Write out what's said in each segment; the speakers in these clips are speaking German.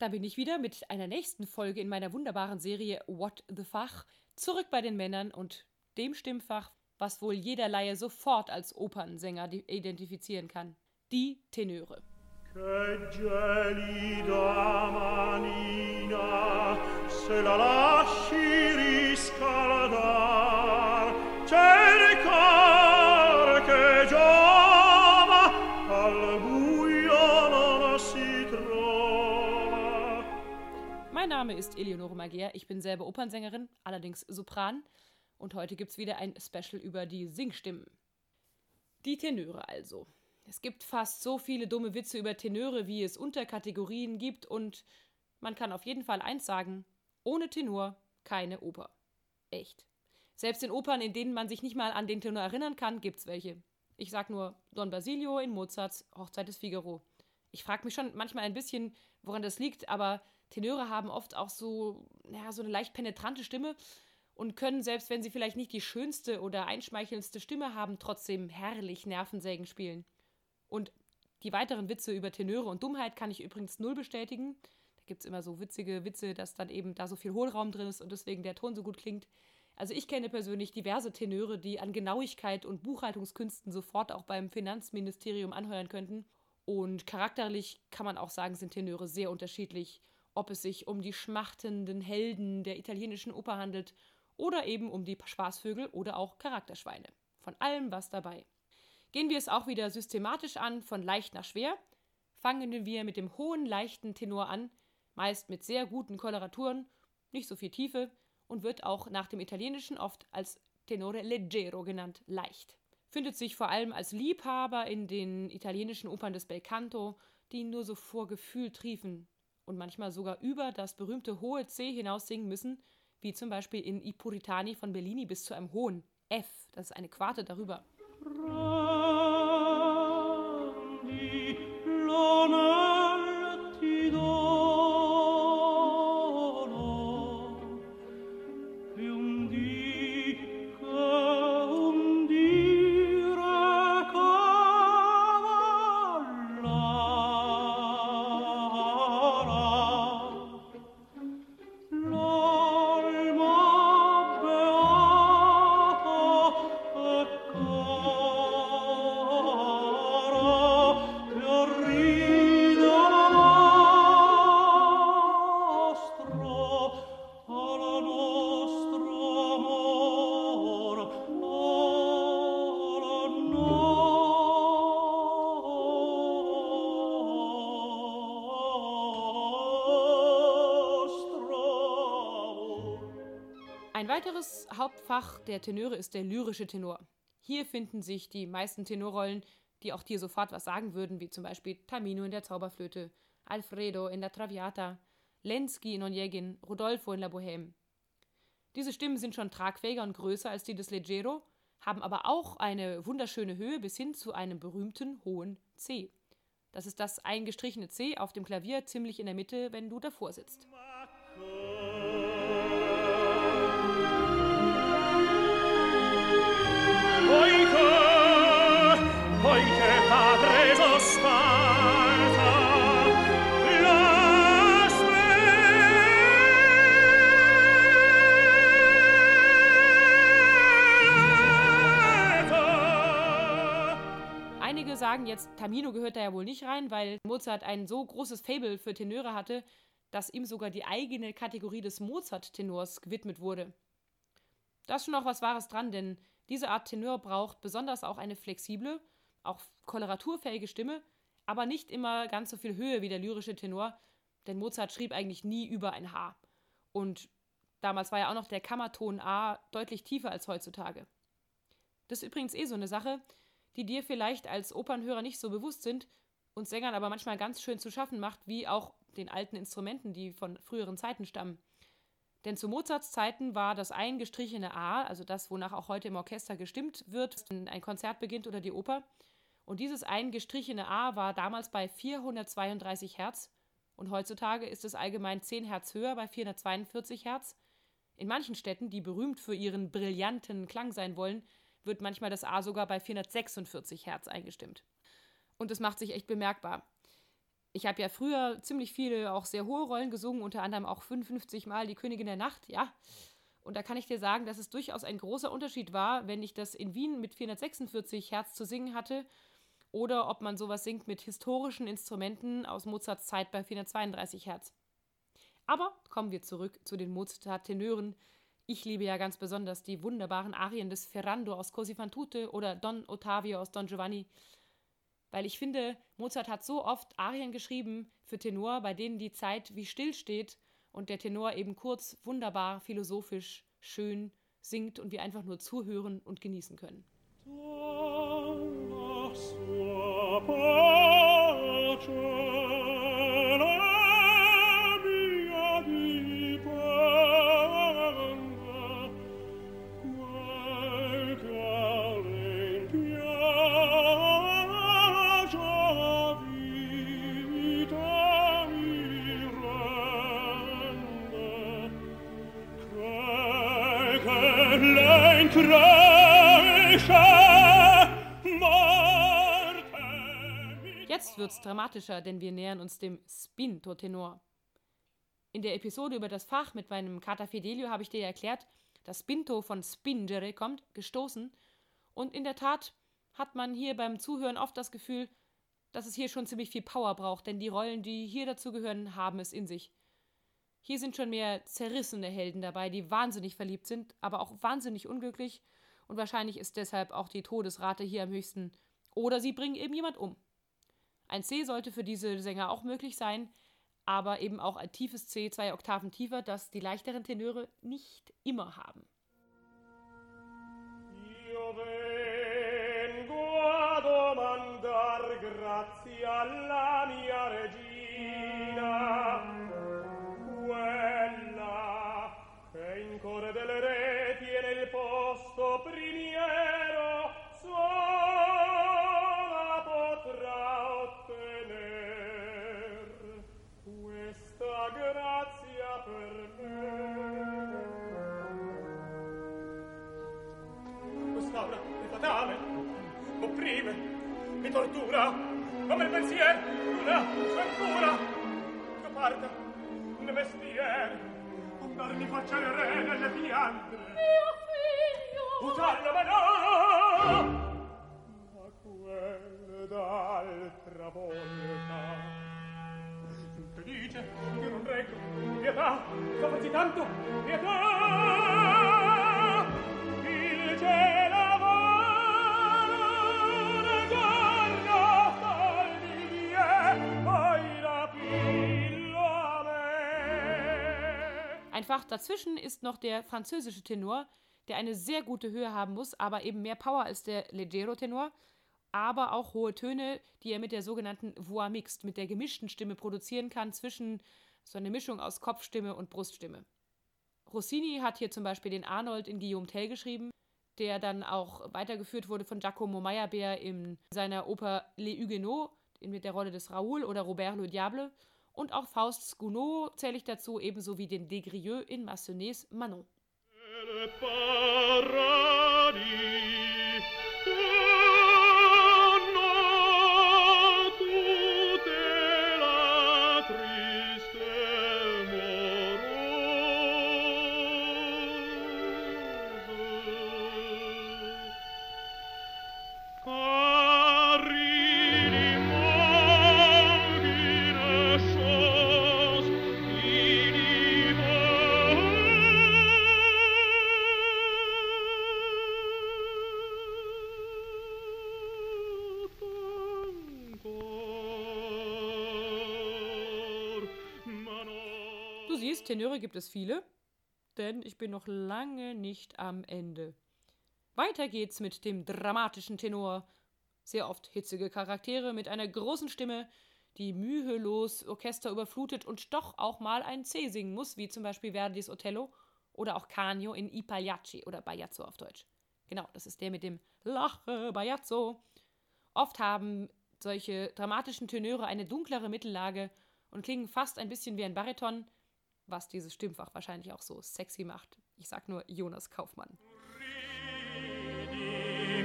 Da bin ich wieder mit einer nächsten Folge in meiner wunderbaren Serie What the Fach zurück bei den Männern und dem Stimmfach, was wohl jeder Laie sofort als Opernsänger identifizieren kann. Die Tenöre. Che Mein Name ist Eleonore Magier, ich bin selber Opernsängerin, allerdings Sopran. Und heute gibt es wieder ein Special über die Singstimmen. Die Tenöre also. Es gibt fast so viele dumme Witze über Tenöre, wie es Unterkategorien gibt, und man kann auf jeden Fall eins sagen: ohne Tenor keine Oper. Echt. Selbst in Opern, in denen man sich nicht mal an den Tenor erinnern kann, gibt's welche. Ich sag nur Don Basilio in Mozarts Hochzeit des Figaro. Ich frage mich schon manchmal ein bisschen, woran das liegt, aber Tenöre haben oft auch so, ja, so eine leicht penetrante Stimme und können, selbst wenn sie vielleicht nicht die schönste oder einschmeichelndste Stimme haben, trotzdem herrlich Nervensägen spielen. Und die weiteren Witze über Tenöre und Dummheit kann ich übrigens null bestätigen. Da gibt es immer so witzige Witze, dass dann eben da so viel Hohlraum drin ist und deswegen der Ton so gut klingt. Also ich kenne persönlich diverse Tenöre, die an Genauigkeit und Buchhaltungskünsten sofort auch beim Finanzministerium anheuern könnten. Und charakterlich kann man auch sagen, sind Tenöre sehr unterschiedlich ob es sich um die schmachtenden Helden der italienischen Oper handelt oder eben um die Spaßvögel oder auch Charakterschweine. Von allem was dabei. Gehen wir es auch wieder systematisch an, von leicht nach schwer. Fangen wir mit dem hohen, leichten Tenor an, meist mit sehr guten Koloraturen, nicht so viel Tiefe und wird auch nach dem Italienischen oft als Tenore leggero genannt, leicht. Findet sich vor allem als Liebhaber in den italienischen Opern des Belcanto, die nur so vor Gefühl triefen, und manchmal sogar über das berühmte hohe C hinaus singen müssen, wie zum Beispiel in I Puritani von Bellini bis zu einem hohen F, das ist eine Quarte darüber. Grandi, weiteres Hauptfach der Tenöre ist der lyrische Tenor. Hier finden sich die meisten Tenorrollen, die auch dir sofort was sagen würden, wie zum Beispiel Tamino in der Zauberflöte, Alfredo in der Traviata, Lenski in Onegin, Rodolfo in La Bohème. Diese Stimmen sind schon tragfähiger und größer als die des Leggero, haben aber auch eine wunderschöne Höhe bis hin zu einem berühmten hohen C. Das ist das eingestrichene C auf dem Klavier ziemlich in der Mitte, wenn du davor sitzt. Einige sagen jetzt, Tamino gehört da ja wohl nicht rein, weil Mozart ein so großes Fable für Tenöre hatte, dass ihm sogar die eigene Kategorie des Mozart-Tenors gewidmet wurde. Da ist schon auch was Wahres dran, denn diese Art Tenor braucht besonders auch eine flexible, auch koloraturfähige Stimme, aber nicht immer ganz so viel Höhe wie der lyrische Tenor, denn Mozart schrieb eigentlich nie über ein H. Und damals war ja auch noch der Kammerton A deutlich tiefer als heutzutage. Das ist übrigens eh so eine Sache, die dir vielleicht als Opernhörer nicht so bewusst sind, und Sängern aber manchmal ganz schön zu schaffen macht, wie auch den alten Instrumenten, die von früheren Zeiten stammen. Denn zu Mozarts Zeiten war das eingestrichene A, also das, wonach auch heute im Orchester gestimmt wird, wenn ein Konzert beginnt oder die Oper. Und dieses eingestrichene A war damals bei 432 Hertz und heutzutage ist es allgemein 10 Hertz höher bei 442 Hertz. In manchen Städten, die berühmt für ihren brillanten Klang sein wollen, wird manchmal das A sogar bei 446 Hertz eingestimmt. Und es macht sich echt bemerkbar. Ich habe ja früher ziemlich viele auch sehr hohe Rollen gesungen, unter anderem auch 55 Mal die Königin der Nacht, ja. Und da kann ich dir sagen, dass es durchaus ein großer Unterschied war, wenn ich das in Wien mit 446 Hertz zu singen hatte oder ob man sowas singt mit historischen Instrumenten aus Mozarts Zeit bei 432 Hertz. Aber kommen wir zurück zu den Mozart-Tenören. Ich liebe ja ganz besonders die wunderbaren Arien des Ferrando aus Così fan tutte oder Don Ottavio aus Don Giovanni. Weil ich finde, Mozart hat so oft Arien geschrieben für Tenor, bei denen die Zeit wie still steht und der Tenor eben kurz, wunderbar, philosophisch, schön singt und wir einfach nur zuhören und genießen können. Jetzt wird's dramatischer, denn wir nähern uns dem Spinto Tenor. In der Episode über das Fach mit meinem Kater Fidelio habe ich dir erklärt, dass Spinto von spingere kommt, gestoßen. Und in der Tat hat man hier beim Zuhören oft das Gefühl, dass es hier schon ziemlich viel Power braucht, denn die Rollen, die hier dazugehören, haben es in sich. Hier sind schon mehr zerrissene Helden dabei, die wahnsinnig verliebt sind, aber auch wahnsinnig unglücklich und wahrscheinlich ist deshalb auch die Todesrate hier am höchsten. Oder sie bringen eben jemand um. Ein C sollte für diese Sänger auch möglich sein, aber eben auch ein tiefes C, zwei Oktaven tiefer, das die leichteren Tenöre nicht immer haben. Io vengo a domandar grazie alla mia regina, quella che in core delle reti e nel posto primiero mestier, una fettura, che parte, un mestier, un darmi faccia il re nelle piante. Mio figlio! Utarlo, ma no! Ma quel d'altra volta, Che dice che non reggo, pietà, capacitante, pietà! Einfach dazwischen ist noch der französische Tenor, der eine sehr gute Höhe haben muss, aber eben mehr Power als der Leggero Tenor, aber auch hohe Töne, die er mit der sogenannten Voix mixed, mit der gemischten Stimme produzieren kann zwischen so einer Mischung aus Kopfstimme und Bruststimme. Rossini hat hier zum Beispiel den Arnold in Guillaume Tell geschrieben, der dann auch weitergeführt wurde von Giacomo Meyerbeer in seiner Oper Les Huguenots mit der Rolle des Raoul oder Robert le Diable und auch Faust Gounod zähle ich dazu, ebenso wie den Desgrieux in Massonets Manon. Tenöre gibt es viele, denn ich bin noch lange nicht am Ende. Weiter geht's mit dem dramatischen Tenor. Sehr oft hitzige Charaktere mit einer großen Stimme, die mühelos Orchester überflutet und doch auch mal ein C singen muss, wie zum Beispiel Verdis Othello oder auch Canio in I Pagliacci oder Bajazzo auf Deutsch. Genau, das ist der mit dem Lache Bajazzo. Oft haben solche dramatischen Tenöre eine dunklere Mittellage und klingen fast ein bisschen wie ein Bariton, was dieses Stimmfach wahrscheinlich auch so sexy macht. Ich sag nur Jonas Kaufmann. Ridi,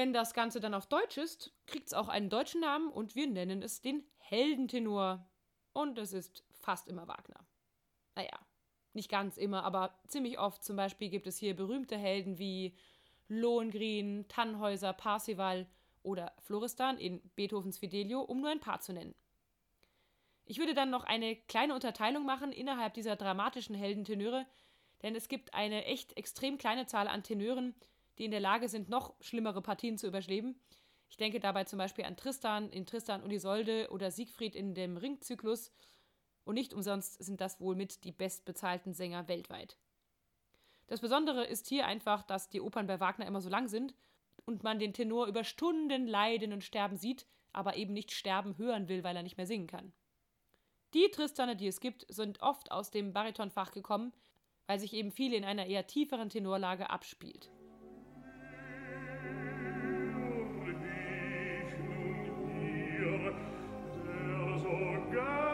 wenn das Ganze dann auf Deutsch ist, kriegt es auch einen deutschen Namen und wir nennen es den Heldentenor. Und es ist fast immer Wagner. Naja, nicht ganz immer, aber ziemlich oft. Zum Beispiel gibt es hier berühmte Helden wie Lohengrin, Tannhäuser, Parsival oder Florestan in Beethovens Fidelio, um nur ein paar zu nennen. Ich würde dann noch eine kleine Unterteilung machen innerhalb dieser dramatischen Heldentenöre, denn es gibt eine echt extrem kleine Zahl an Tenören, die in der Lage sind, noch schlimmere Partien zu überleben. Ich denke dabei zum Beispiel an Tristan in Tristan und Isolde oder Siegfried in dem Ringzyklus. Und nicht umsonst sind das wohl mit die bestbezahlten Sänger weltweit. Das Besondere ist hier einfach, dass die Opern bei Wagner immer so lang sind und man den Tenor über Stunden leiden und sterben sieht, aber eben nicht sterben hören will, weil er nicht mehr singen kann. Die Tristane, die es gibt, sind oft aus dem Baritonfach gekommen, weil sich eben viel in einer eher tieferen Tenorlage abspielt. God.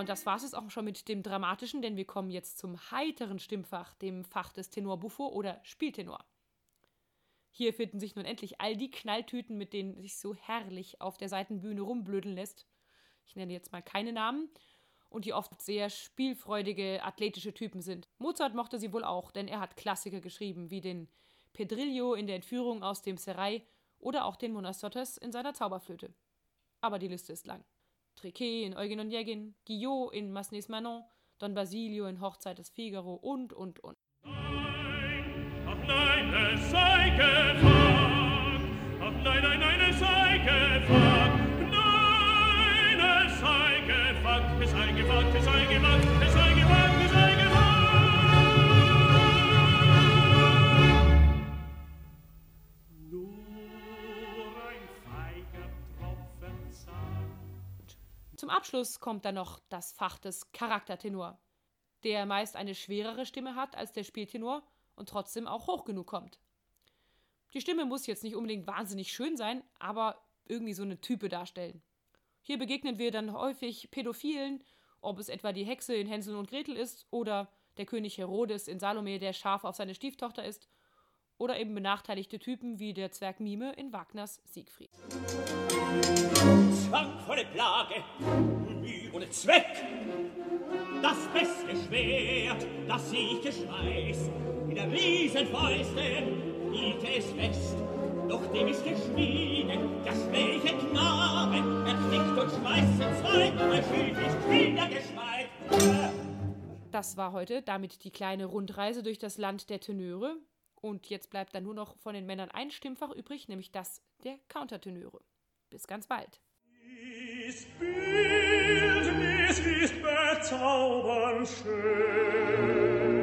Und das war es auch schon mit dem Dramatischen, denn wir kommen jetzt zum heiteren Stimmfach, dem Fach des Tenor Buffo oder Spieltenor. Hier finden sich nun endlich all die Knalltüten, mit denen sich so herrlich auf der Seitenbühne rumblödeln lässt. Ich nenne jetzt mal keine Namen und die oft sehr spielfreudige, athletische Typen sind. Mozart mochte sie wohl auch, denn er hat Klassiker geschrieben, wie den Pedrillo in der Entführung aus dem Serai oder auch den Monastotes in seiner Zauberflöte. Aber die Liste ist lang. Triquet in Eugen und Jägin, Guillot in Masnes Manon, Don Basilio in Hochzeit des Figaro und, und, und. Nein, ach nein, es sei gefragt. Ach nein, nein, nein, es sei gefragt. Nein, es sei gefragt, es sei gefragt, es sei gefragt, Abschluss kommt dann noch das Fach des Charaktertenor, der meist eine schwerere Stimme hat als der Spieltenor und trotzdem auch hoch genug kommt. Die Stimme muss jetzt nicht unbedingt wahnsinnig schön sein, aber irgendwie so eine Type darstellen. Hier begegnen wir dann häufig Pädophilen, ob es etwa die Hexe in Hänsel und Gretel ist oder der König Herodes in Salome, der scharf auf seine Stieftochter ist, oder eben benachteiligte Typen wie der Zwerg Mime in Wagners Siegfried. Zwangvolle Plage, Mühe ohne Zweck, das beste Schwert, das ich geschweiß, in der Riesenfäuste hielt es fest, doch dem ist geschmieden, der schwäche Knabe, erquickt und schmeißt in zwei, ein Schild ist wieder. Das war heute damit die kleine Rundreise durch das Land der Tenöre. Und jetzt bleibt dann nur noch von den Männern ein Stimmfach übrig, nämlich das der Countertenöre. Bis ganz bald. Dies Bildnis ist bezaubernd schön,